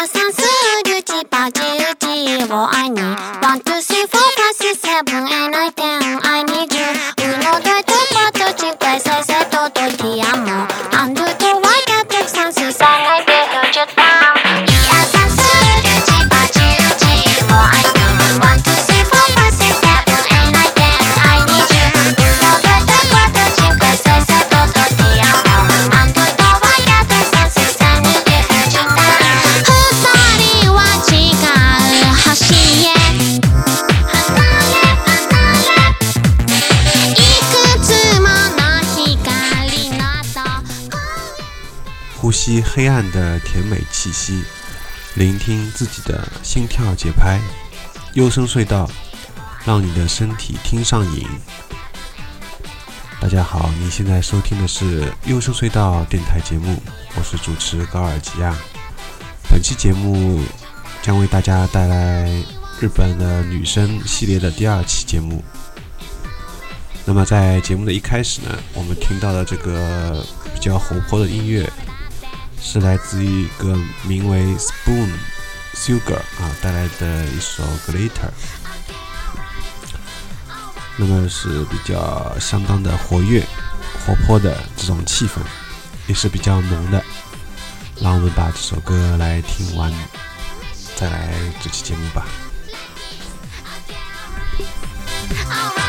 ラサンスウルチパチ愛に。124カス 7N10 愛に的甜美气息，聆听自己的心跳节拍。幽深隧道让你的身体听上瘾。大家好，你现在收听的是幽深隧道电台节目，我是主持高尔吉亚。本期节目将为大家带来日本的女生系列的第二期节目。那么在节目的一开始呢，我们听到了这个比较活泼的音乐。是来自于一个名为 Spoon Sugar 啊带来的一首 Glitter，那么是比较相当的活跃、活泼的这种气氛，也是比较浓的。让我们把这首歌来听完，再来这期节目吧。All right.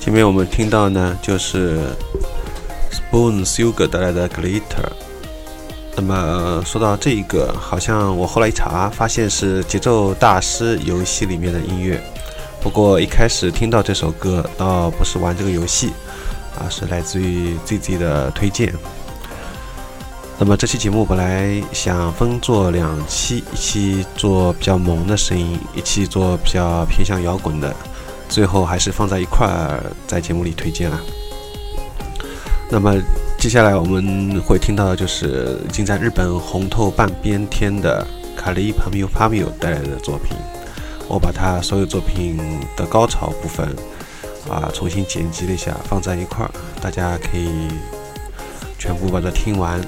前面我们听到呢，就是 Spoon Sugar 带来的 Glitter。那么说到这一个，好像我后来一查，发现是节奏大师游戏里面的音乐。不过一开始听到这首歌，倒不是玩这个游戏，啊，是来自于 ZZ 的推荐。那么这期节目本来想分做两期，一期做比较萌的声音，一期做比较偏向摇滚的，最后还是放在一块儿在节目里推荐了。那么接下来我们会听到的就是已经在日本红透半边天的卡利帕米帕米带来的作品。我把他所有作品的高潮部分啊重新剪辑了一下，放在一块儿，大家可以全部把它听完，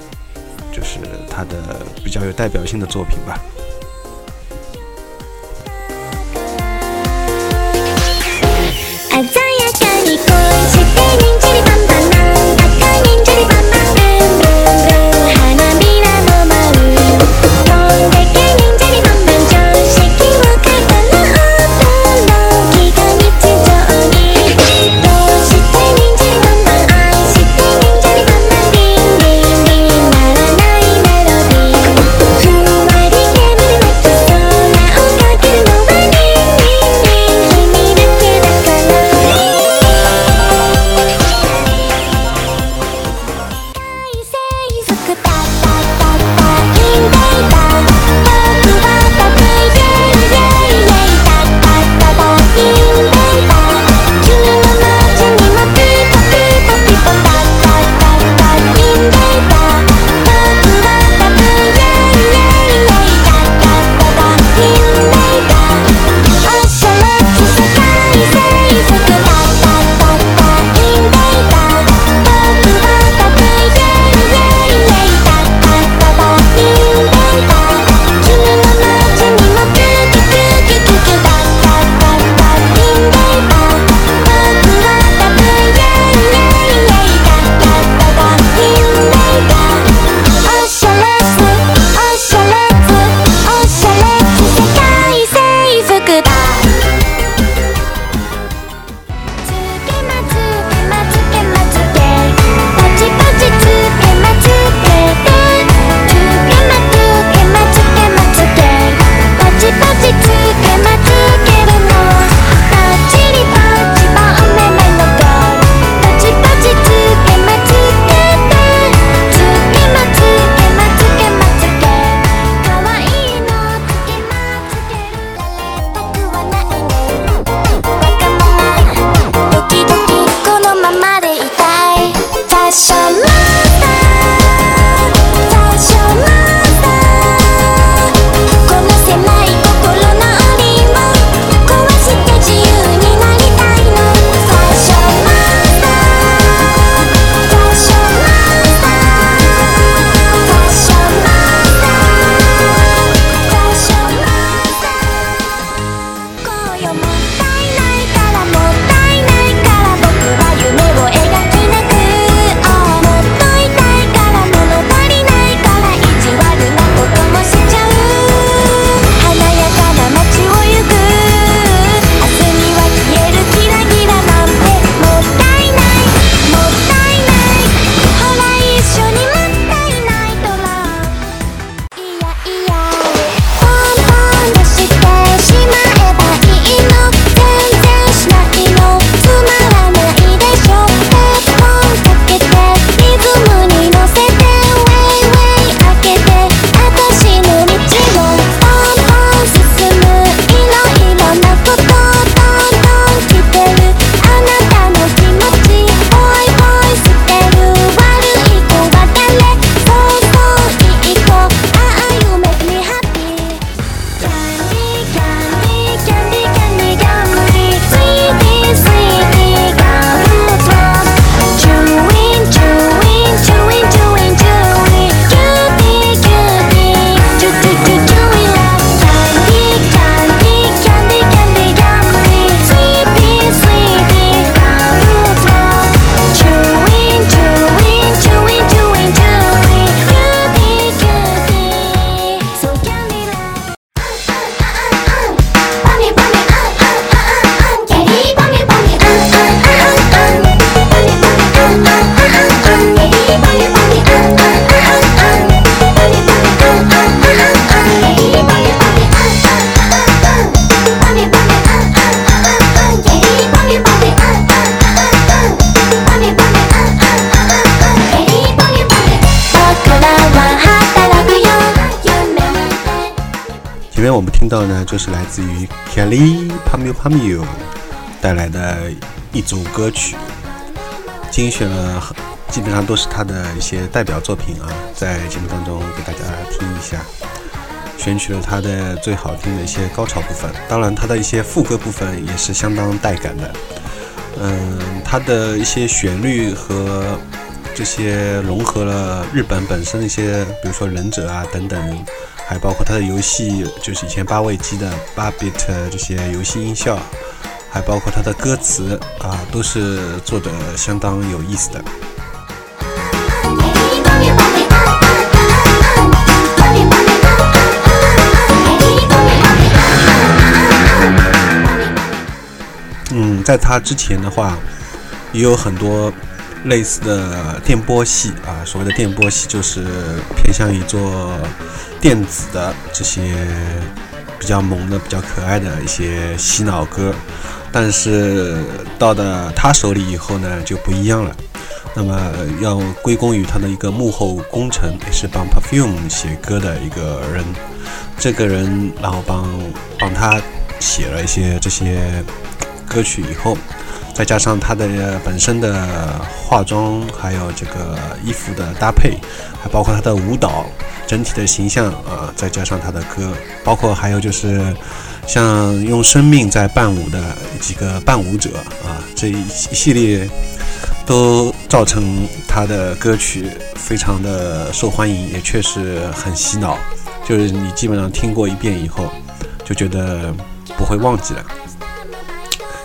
就是他的比较有代表性的作品吧。Kelly Pamio Pamio 带来的一组歌曲，精选了基本上都是他的一些代表作品啊，在节目当中给大家听一下，选取了他的最好听的一些高潮部分，当然他的一些副歌部分也是相当带感的。嗯，他的一些旋律和这些融合了日本本身一些，比如说忍者啊等等，还包括他的游戏，就是以前八位机的八 bit 这些游戏音效，还包括他的歌词啊，都是做的相当有意思的。嗯，在他之前的话，也有很多类似的电波系啊。所谓的电波系，就是偏向于做电子的这些比较萌的、比较可爱的一些洗脑歌。但是到了他手里以后呢，就不一样了。那么要归功于他的一个幕后功臣，也是帮 Perfume 写歌的一个人。这个人然后帮帮他写了一些这些。歌曲以后，再加上他的本身的化妆，还有这个衣服的搭配，还包括他的舞蹈整体的形象啊，再加上他的歌，包括还有就是像用生命在伴舞的几个伴舞者啊，这一系列都造成他的歌曲非常的受欢迎，也确实很洗脑，就是你基本上听过一遍以后，就觉得不会忘记了。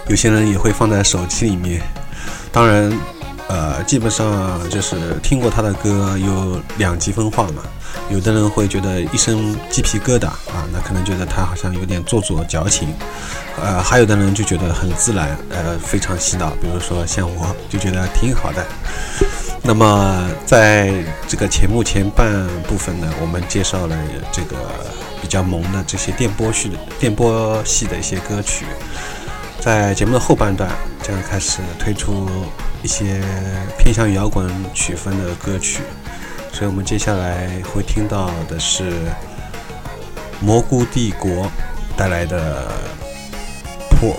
有些人也会放在手机里面，当然，呃，基本上就是听过他的歌有两极分化嘛。有的人会觉得一身鸡皮疙瘩啊，那可能觉得他好像有点做作矫情，呃，还有的人就觉得很自然，呃，非常洗脑。比如说像我就觉得挺好的。那么在这个节目前半部分呢，我们介绍了这个比较萌的这些电波系的电波系的一些歌曲。在节目的后半段将开始推出一些偏向摇滚曲风的歌曲，所以我们接下来会听到的是蘑菇帝国带来的破。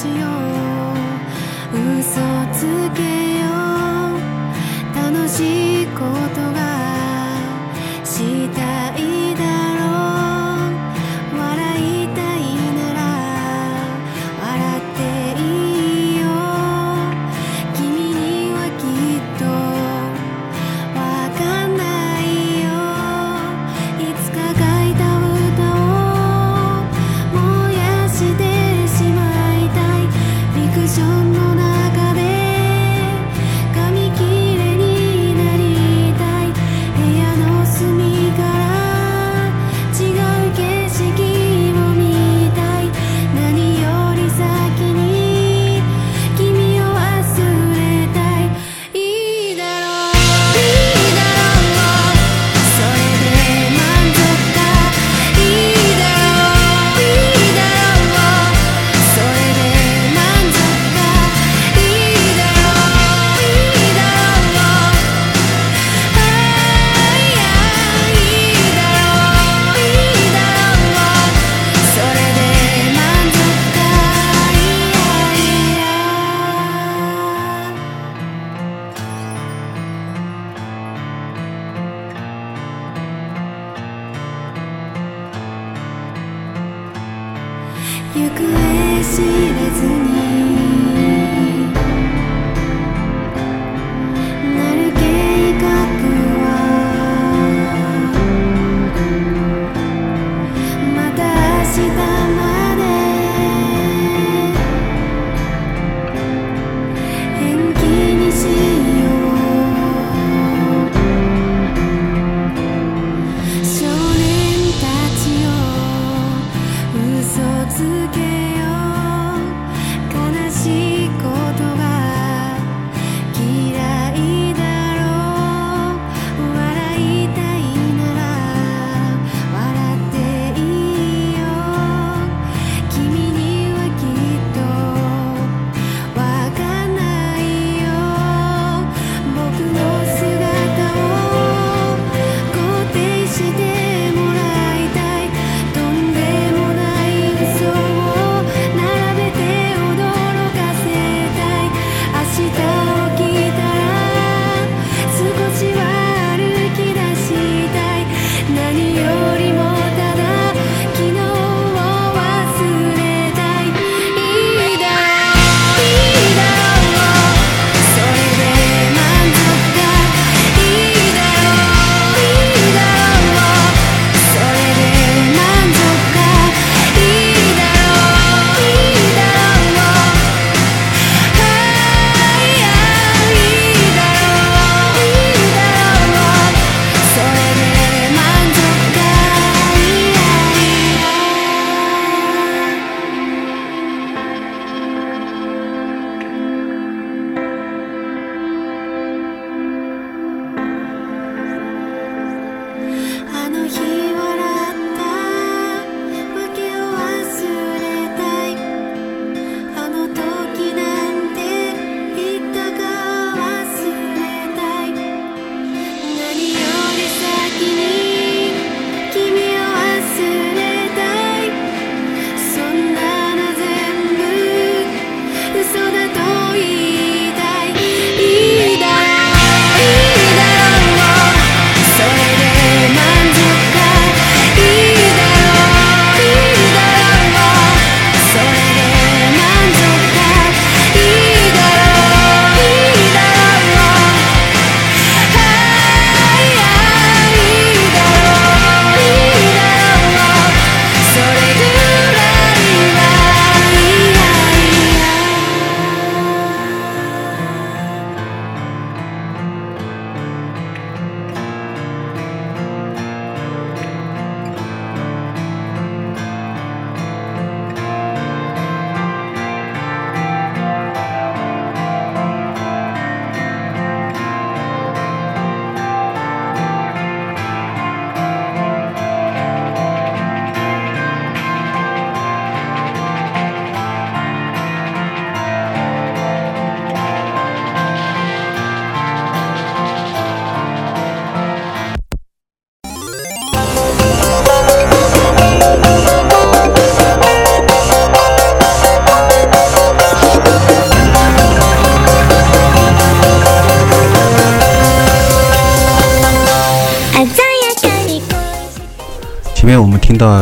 しよ嘘つけよ楽しい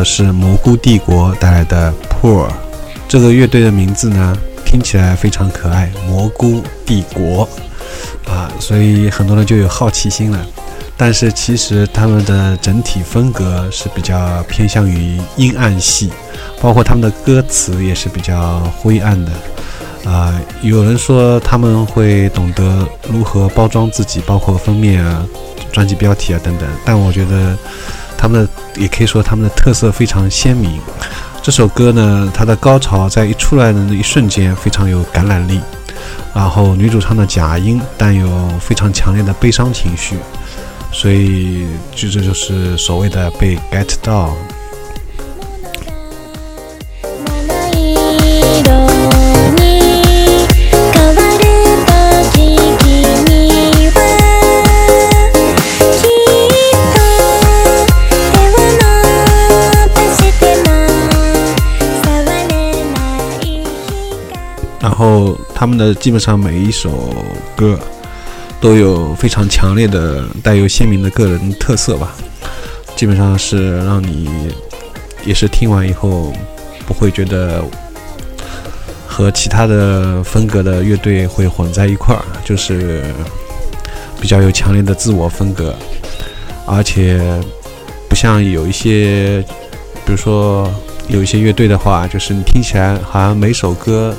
是蘑菇帝国带来的 poor，这个乐队的名字呢听起来非常可爱。蘑菇帝国啊，所以很多人就有好奇心了。但是其实他们的整体风格是比较偏向于阴暗系，包括他们的歌词也是比较灰暗的啊。有人说他们会懂得如何包装自己，包括封面啊、专辑标题啊等等，但我觉得……他们也可以说他们的特色非常鲜明。这首歌呢它的高潮在一出来的那一瞬间非常有感染力。然后女主唱的假音带有非常强烈的悲伤情绪所以这就是所谓的被 get 到他们的基本上每一首歌都有非常强烈的带有鲜明的个人特色吧。基本上是让你也是听完以后不会觉得和其他的风格的乐队会混在一块儿就是比较有强烈的自我风格。而且不像有一些比如说有一些乐队的话就是你听起来好像每首歌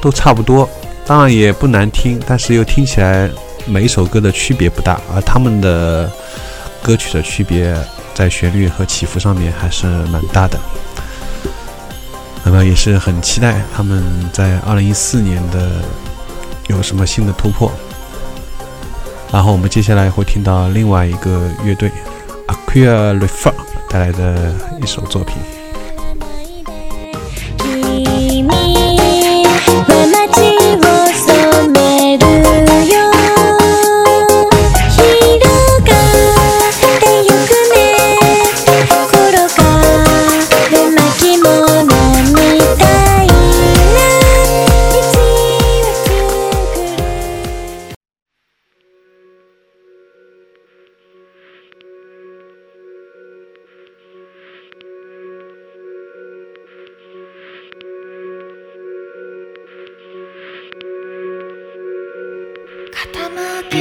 都差不多，当然也不难听，但是又听起来每一首歌的区别不大，而他们的歌曲的区别在旋律和起伏上面还是蛮大的。那么也是很期待他们在二零一四年的有什么新的突破。然后我们接下来会听到另外一个乐队 Aqua Refer 带来的一首作品。again.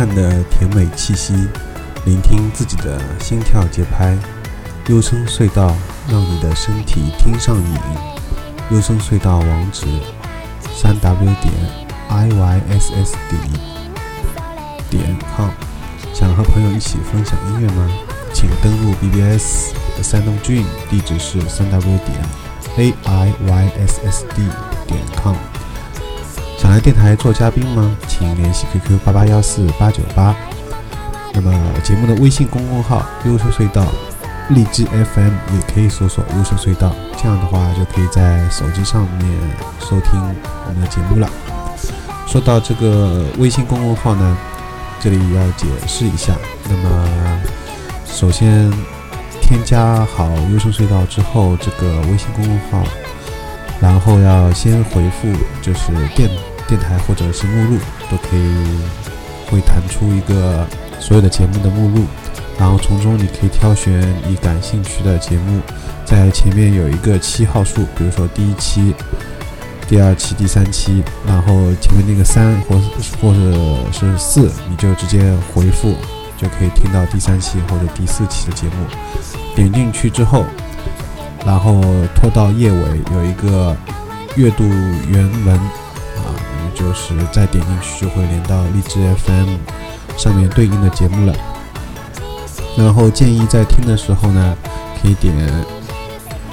吸黑暗的甜美气息，聆听自己的心跳节拍。优声隧道让你的身体听上瘾。优声隧道网址：三 w 点 i y s s 点点 com。想和朋友一起分享音乐吗？请登录 BBS 的 Sound Dream，地址是三 w 点 a i y s s d 点 com。想来电台做嘉宾吗？请联系 QQ 八八幺四八九八。那么节目的微信公众号“优秀隧道”、荔枝 FM 也可以搜索“优秀隧道”，这样的话就可以在手机上面收听我们的节目了。说到这个微信公众号呢，这里要解释一下。那么首先添加好“优秀隧道”之后，这个微信公众号，然后要先回复就是电。电台或者是目录都可以，会弹出一个所有的节目的目录，然后从中你可以挑选你感兴趣的节目，在前面有一个期号数，比如说第一期、第二期、第三期，然后前面那个三或或者是四，你就直接回复，就可以听到第三期或者第四期的节目。点进去之后，然后拖到页尾有一个阅读原文。就是再点进去就会连到荔枝 FM 上面对应的节目了。然后建议在听的时候呢，可以点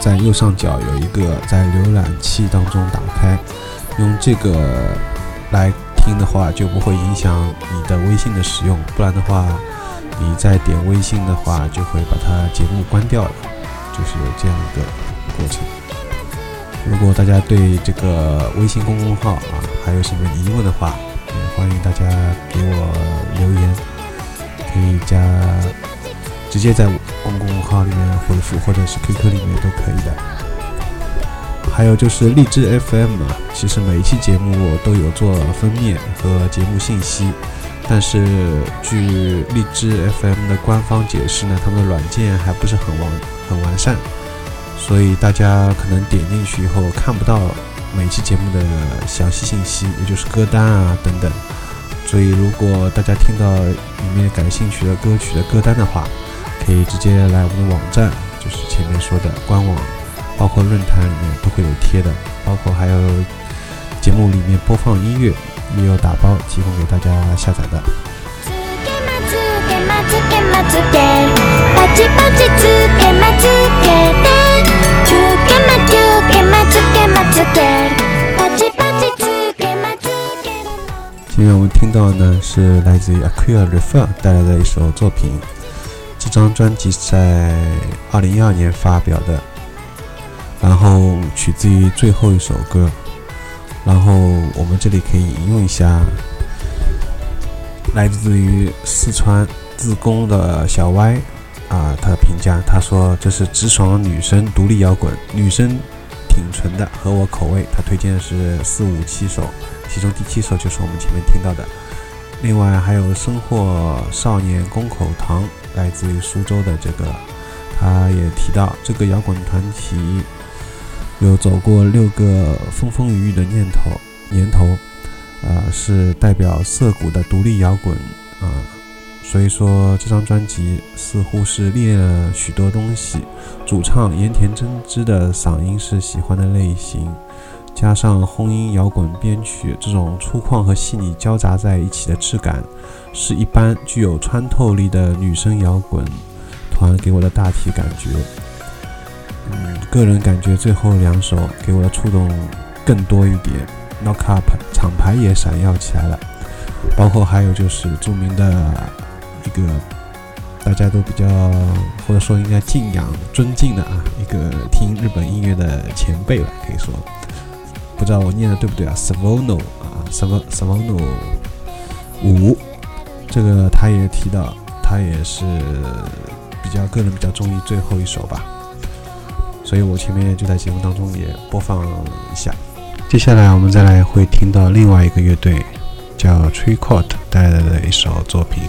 在右上角有一个在浏览器当中打开，用这个来听的话就不会影响你的微信的使用。不然的话，你再点微信的话就会把它节目关掉了，就是这样一个过程。如果大家对这个微信公众号啊还有什么疑问的话，也欢迎大家给我留言，可以加直接在公共号里面回复，或者是 QQ 里面都可以的。还有就是荔枝 FM 啊，其实每一期节目我都有做封面和节目信息，但是据荔枝 FM 的官方解释呢，他们的软件还不是很完很完善。所以大家可能点进去以后看不到每期节目的详细信息，也就是歌单啊等等。所以如果大家听到里面感兴趣的歌曲的歌单的话，可以直接来我们的网站，就是前面说的官网，包括论坛里面都会有贴的，包括还有节目里面播放音乐也有打包提供给大家下载的。今天我们听到呢是来自于 Aqua Refer 带来的一首作品，这张专辑在二零一二年发表的，然后取自于最后一首歌，然后我们这里可以引用一下，来自于四川自贡的小歪。啊，他的评价，他说这是直爽女生独立摇滚，女生挺纯的，合我口味。他推荐的是四五七首，其中第七首就是我们前面听到的。另外还有生活少年宫口堂，来自于苏州的这个，他也提到这个摇滚团体有走过六个风风雨雨的念头年头，啊，是代表涩谷的独立摇滚啊。所以说，这张专辑似乎是历练了许多东西。主唱盐田真知的嗓音是喜欢的类型，加上轰音摇滚编曲，这种粗犷和细腻交杂在一起的质感，是一般具有穿透力的女生摇滚团给我的大体感觉。嗯，个人感觉最后两首给我的触动更多一点，Knock Up 厂牌也闪耀起来了，包括还有就是著名的。一个大家都比较或者说应该敬仰、尊敬的啊，一个听日本音乐的前辈了，可以说，不知道我念的对不对啊？Savono 啊，Sav Savono 五，这个他也提到，他也是比较个人比较中意最后一首吧，所以我前面就在节目当中也播放一下。接下来我们再来会听到另外一个乐队叫 Tree Court 带来的一首作品。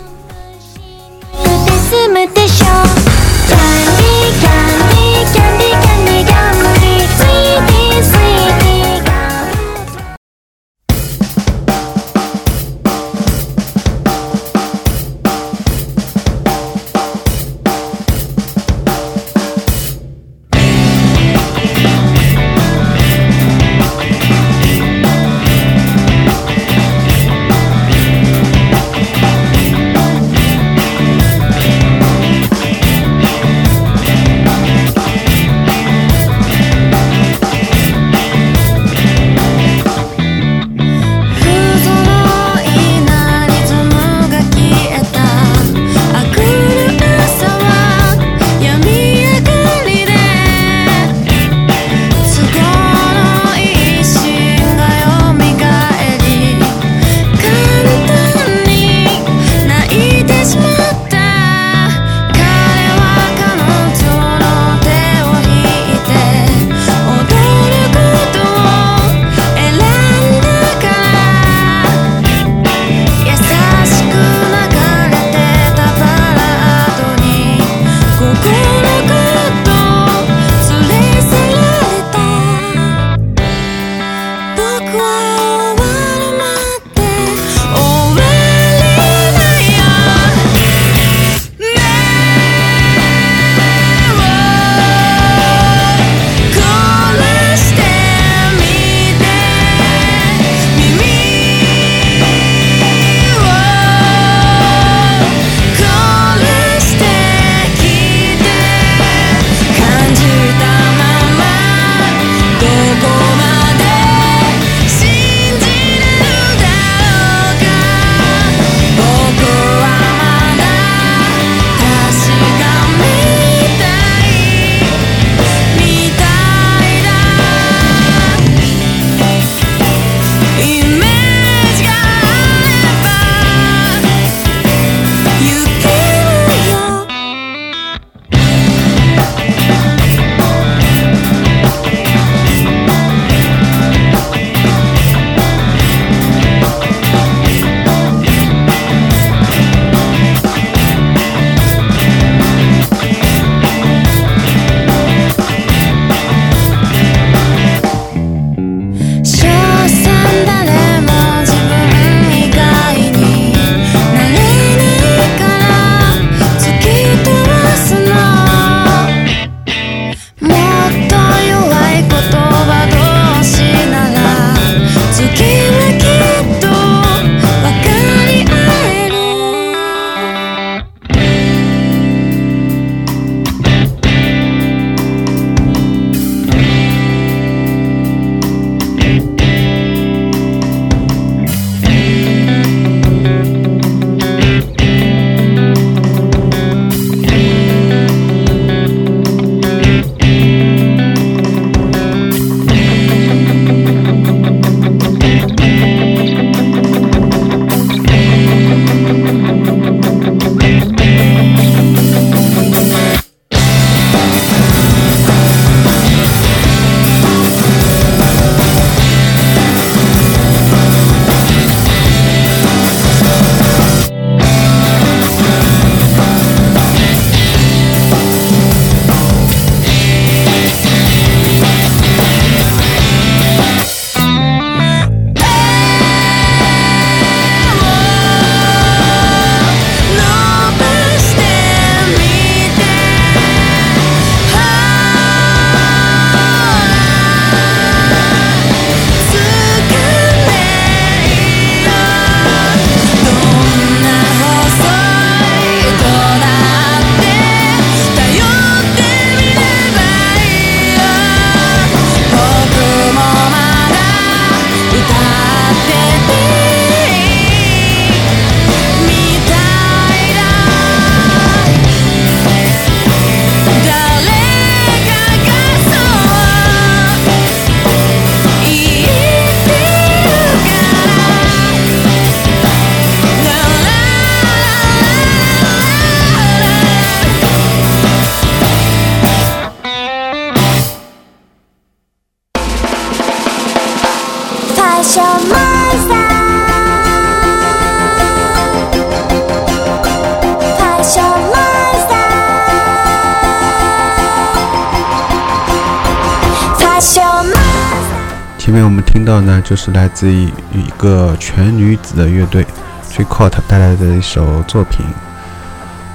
到呢，就是来自于一个全女子的乐队 t r i c o t 带来的一首作品。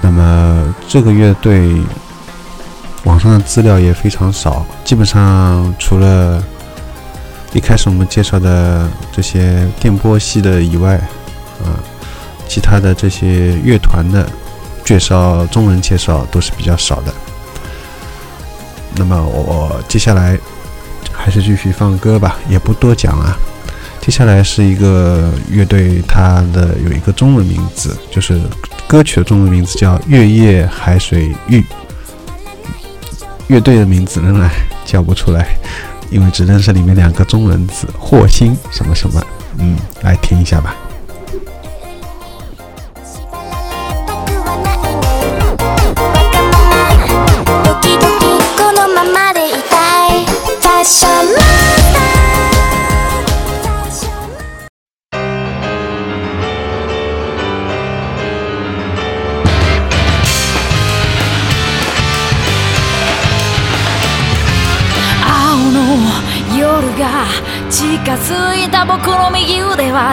那么这个乐队网上的资料也非常少，基本上除了一开始我们介绍的这些电波系的以外，啊，其他的这些乐团的介绍、中文介绍都是比较少的。那么我接下来还是继续放歌吧，也不多讲了。接下来是一个乐队，它的有一个中文名字，就是歌曲的中文名字叫《月夜海水浴》。乐队的名字仍然叫不出来，因为只认识里面两个中文字“霍星”什么什么。嗯，来听一下吧。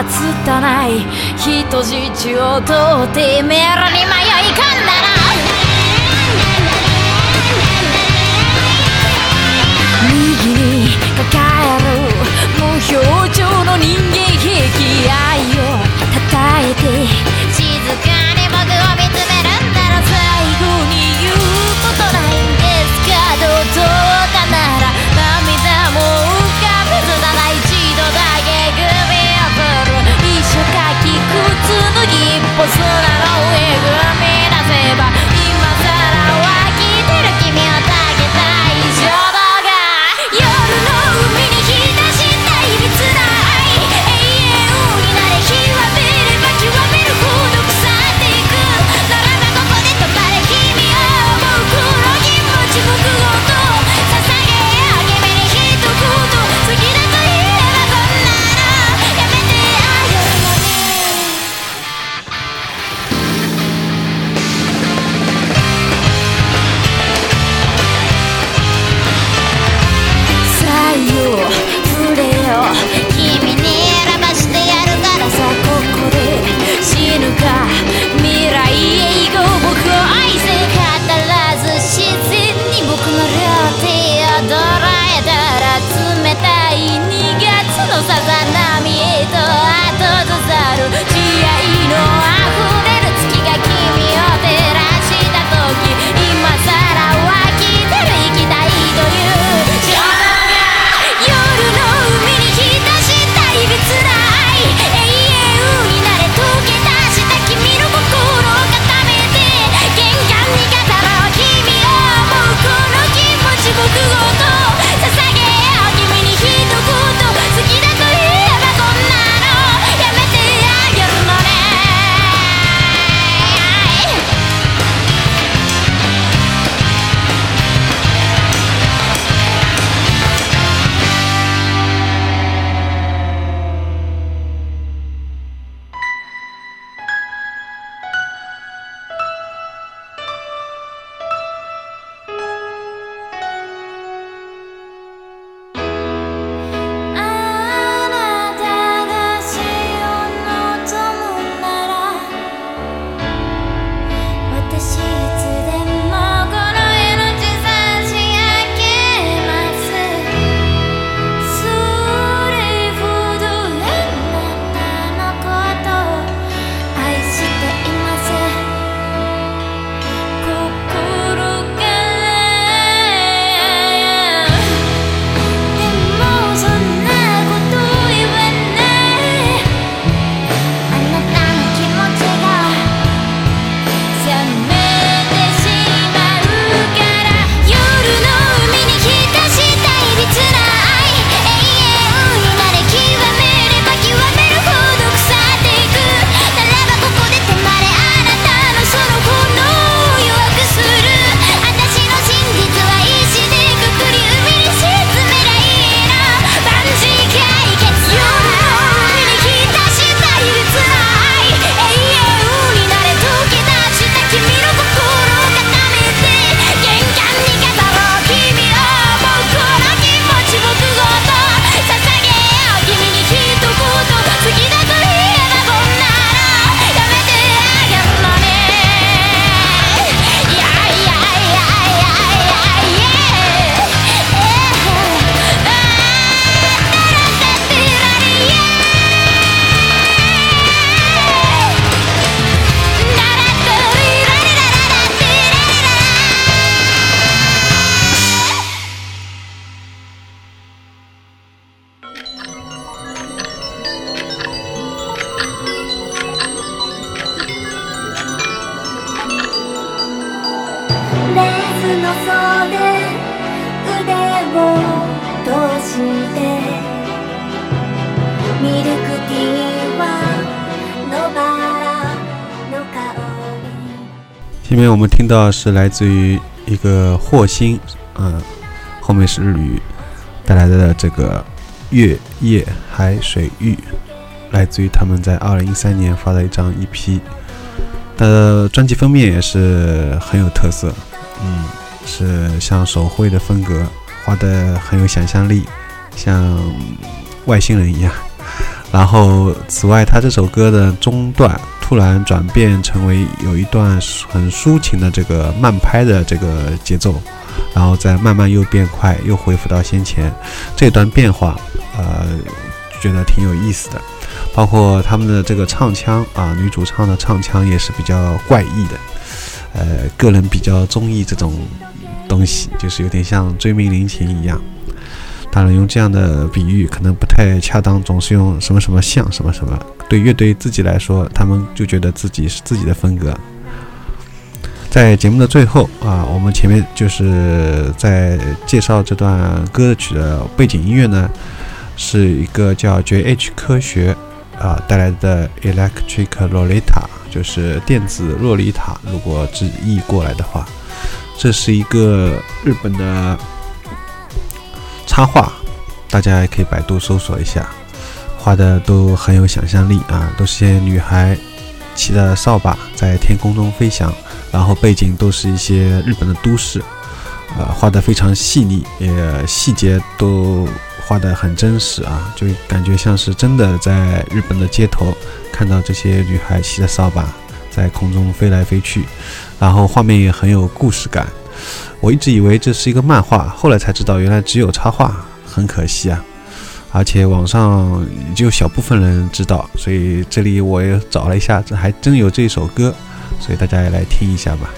は拙い人質を取ってメロに迷い込んだら。右に抱える無表情の人間兵器愛を叩いて面我们听到是来自于一个霍星，嗯，后面是日语带来的这个月夜海水浴，来自于他们在二零一三年发的一张 EP，的专辑封面也是很有特色，嗯，是像手绘的风格，画的很有想象力，像外星人一样。然后，此外，他这首歌的中段突然转变成为有一段很抒情的这个慢拍的这个节奏，然后再慢慢又变快，又恢复到先前这段变化，呃，觉得挺有意思的。包括他们的这个唱腔啊，女主唱的唱腔也是比较怪异的，呃，个人比较中意这种东西，就是有点像追命林琴一样。当然，用这样的比喻可能不太恰当，总是用什么什么像什么什么。对乐队自己来说，他们就觉得自己是自己的风格。在节目的最后啊，我们前面就是在介绍这段歌曲的背景音乐呢，是一个叫 J.H. 科学啊带来的 Electric Lolita，就是电子洛丽塔。如果直译过来的话，这是一个日本的。插画，大家也可以百度搜索一下，画的都很有想象力啊，都是些女孩骑着扫把在天空中飞翔，然后背景都是一些日本的都市，呃，画的非常细腻，也细节都画的很真实啊，就感觉像是真的在日本的街头看到这些女孩骑着扫把在空中飞来飞去，然后画面也很有故事感。我一直以为这是一个漫画，后来才知道原来只有插画，很可惜啊！而且网上只有小部分人知道，所以这里我也找了一下，这还真有这首歌，所以大家也来听一下吧。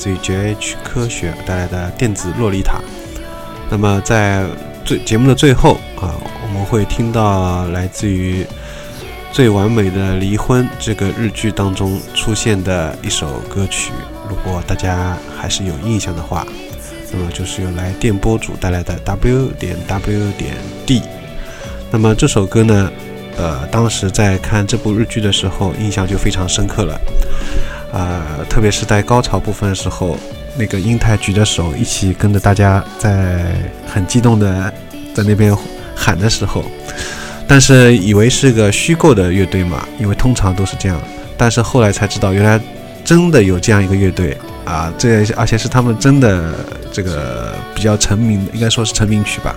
自于 JH 科学带来的电子洛丽塔。那么在最节目的最后啊，我们会听到来自于《最完美的离婚》这个日剧当中出现的一首歌曲。如果大家还是有印象的话，那么就是由来电波组带来的 W 点 W 点 D。那么这首歌呢，呃，当时在看这部日剧的时候，印象就非常深刻了。呃，特别是在高潮部分的时候，那个英泰举着手一起跟着大家在很激动的在那边喊的时候，但是以为是个虚构的乐队嘛，因为通常都是这样，但是后来才知道原来真的有这样一个乐队啊，这而且是他们真的这个比较成名，应该说是成名曲吧，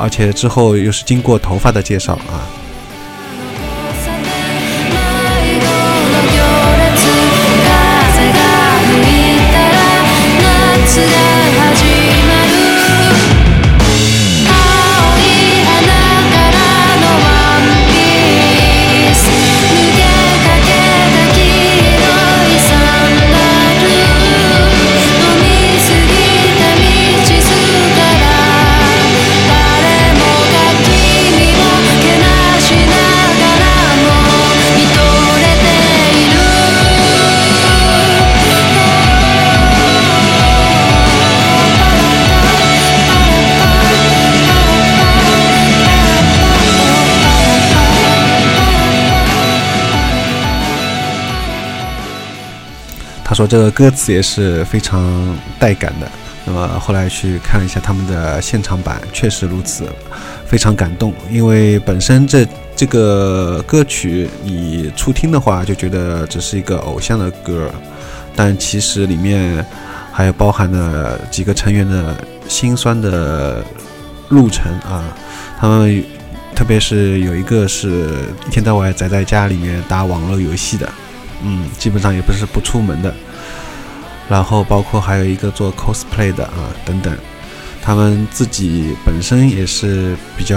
而且之后又是经过头发的介绍啊。说这个歌词也是非常带感的。那么后来去看了一下他们的现场版，确实如此，非常感动。因为本身这这个歌曲你初听的话，就觉得只是一个偶像的歌，但其实里面还有包含了几个成员的心酸的路程啊。他们特别是有一个是一天到晚宅在家里面打网络游戏的，嗯，基本上也不是不出门的。然后包括还有一个做 cosplay 的啊等等，他们自己本身也是比较，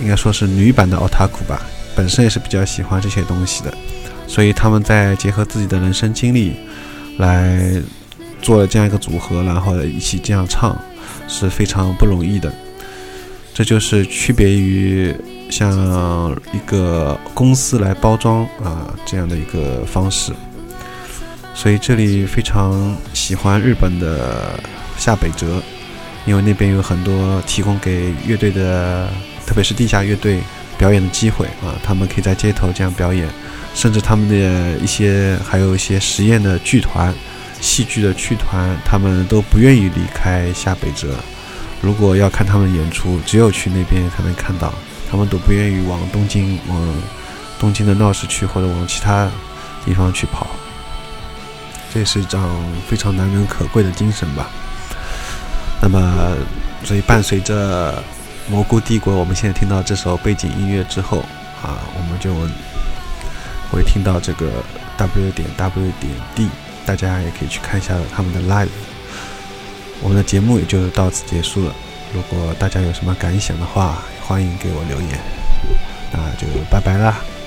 应该说是女版的 otaku 吧，本身也是比较喜欢这些东西的，所以他们在结合自己的人生经历来做了这样一个组合，然后一起这样唱是非常不容易的。这就是区别于像一个公司来包装啊这样的一个方式。所以这里非常喜欢日本的下北泽，因为那边有很多提供给乐队的，特别是地下乐队表演的机会啊，他们可以在街头这样表演，甚至他们的一些还有一些实验的剧团、戏剧的剧团，他们都不愿意离开下北泽。如果要看他们演出，只有去那边才能看到，他们都不愿意往东京、往东京的闹市区或者往其他地方去跑。这也是一张非常难能可贵的精神吧。那么，所以伴随着《蘑菇帝国》，我们现在听到这首背景音乐之后啊，我们就会听到这个 W 点 W 点 D，大家也可以去看一下他们的 live。我们的节目也就到此结束了。如果大家有什么感想的话，欢迎给我留言。那就拜拜啦。